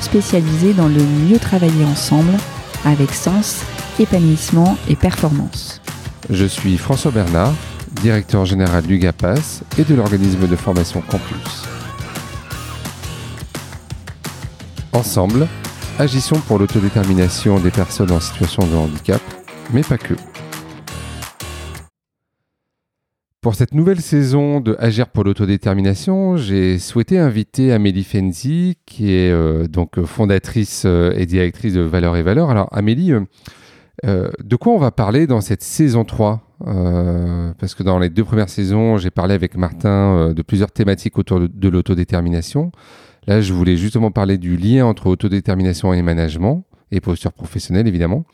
spécialisé dans le mieux travailler ensemble avec sens, épanouissement et performance. Je suis François Bernard, directeur général du GAPAS et de l'organisme de formation Campus. Ensemble, agissons pour l'autodétermination des personnes en situation de handicap, mais pas que. Pour cette nouvelle saison de Agir pour l'autodétermination, j'ai souhaité inviter Amélie Fenzi, qui est euh, donc fondatrice euh, et directrice de Valeurs et Valeurs. Alors Amélie, euh, de quoi on va parler dans cette saison 3 Parce que dans les deux premières saisons, j'ai parlé avec Martin de plusieurs thématiques autour de l'autodétermination. Là, je voulais justement parler du lien entre autodétermination et management, et posture professionnelle évidemment.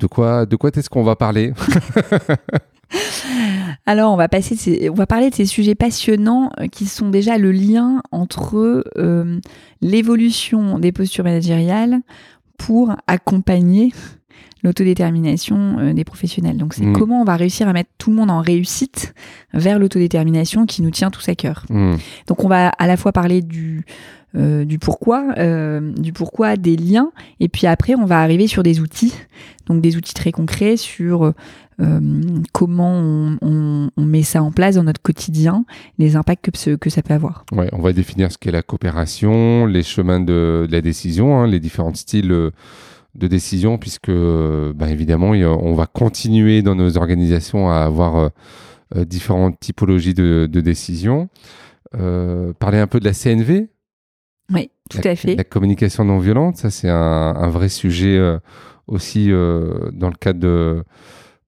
De quoi, de quoi est-ce qu'on va parler? Alors, on va, passer on va parler de ces sujets passionnants euh, qui sont déjà le lien entre euh, l'évolution des postures managériales pour accompagner l'autodétermination euh, des professionnels. Donc c'est mm. comment on va réussir à mettre tout le monde en réussite vers l'autodétermination qui nous tient tous à cœur. Mm. Donc on va à la fois parler du euh, du pourquoi, euh, du pourquoi, des liens, et puis après on va arriver sur des outils, donc des outils très concrets sur comment on, met ça en place dans notre quotidien, les impacts que, ça peut avoir. Ouais, on va définir ce qu'est la coopération, les chemins de, la décision, hein, les différents styles de décision, puisque bah, évidemment, on va continuer dans nos organisations à avoir euh, euh, différentes typologies de, de décisions. Euh, parler un peu de la CNV. Oui, tout à fait. La communication non violente, ça c'est un, un, vrai sujet aussi dans le cadre de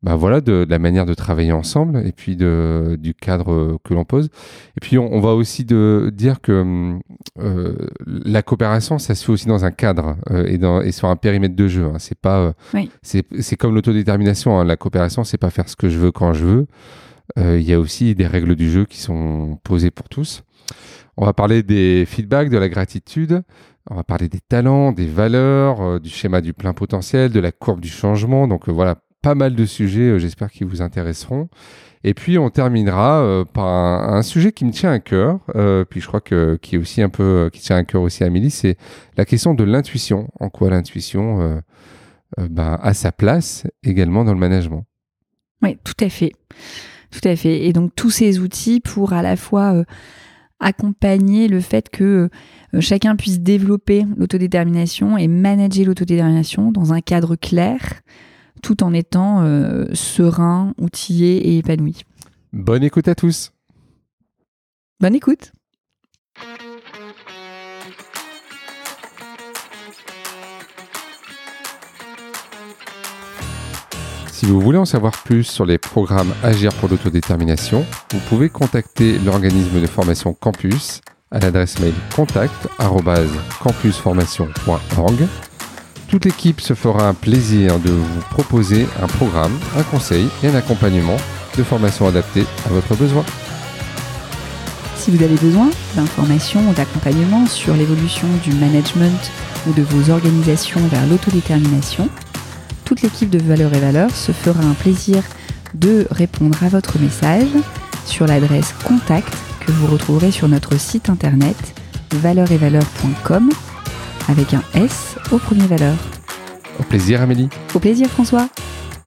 bah voilà, de, la manière de travailler ensemble et puis de, du cadre que l'on pose. Et puis on, va aussi de, dire que euh, la coopération, ça se fait aussi dans un cadre euh, et, dans, et sur un périmètre de jeu. Hein. C'est pas, euh, c'est comme l'autodétermination. Hein. La coopération, c'est pas faire ce que je veux quand je veux. Il y a aussi des règles du jeu qui sont posées pour tous. On va parler des feedbacks, de la gratitude. On va parler des talents, des valeurs, du schéma du plein potentiel, de la courbe du changement. Donc voilà, pas mal de sujets, euh, j'espère qu'ils vous intéresseront. Et puis on terminera euh, par un, sujet qui me tient à cœur, euh, puis je crois que qui est aussi un peu qui tient à cœur aussi à Amélie, c'est la question de l'intuition. En quoi l'intuition ben, a sa place également dans le management? Oui, tout à fait, tout à fait. Et donc tous ces outils pour à la fois accompagner le fait que chacun puisse développer l'autodétermination et manager l'autodétermination dans un cadre clair tout en étant euh, serein, outillé et épanoui. Bonne écoute à tous. Bonne écoute. Si vous voulez en savoir plus sur les programmes Agir pour l'autodétermination, vous pouvez contacter l'organisme de formation Campus à l'adresse mail contact@campusformation.org toute l'équipe se fera un plaisir de vous proposer un programme, un conseil et un accompagnement de formation adaptée à votre besoin. Si vous avez besoin d'informations ou d'accompagnement sur l'évolution du management ou de vos organisations vers l'autodétermination, toute l'équipe de Valeurs et Valeurs se fera un plaisir de répondre à votre message sur l'adresse contact que vous retrouverez sur notre site internet valeuretvaleurs.com avec un S au premier valeur. Au plaisir Amélie. Au plaisir François.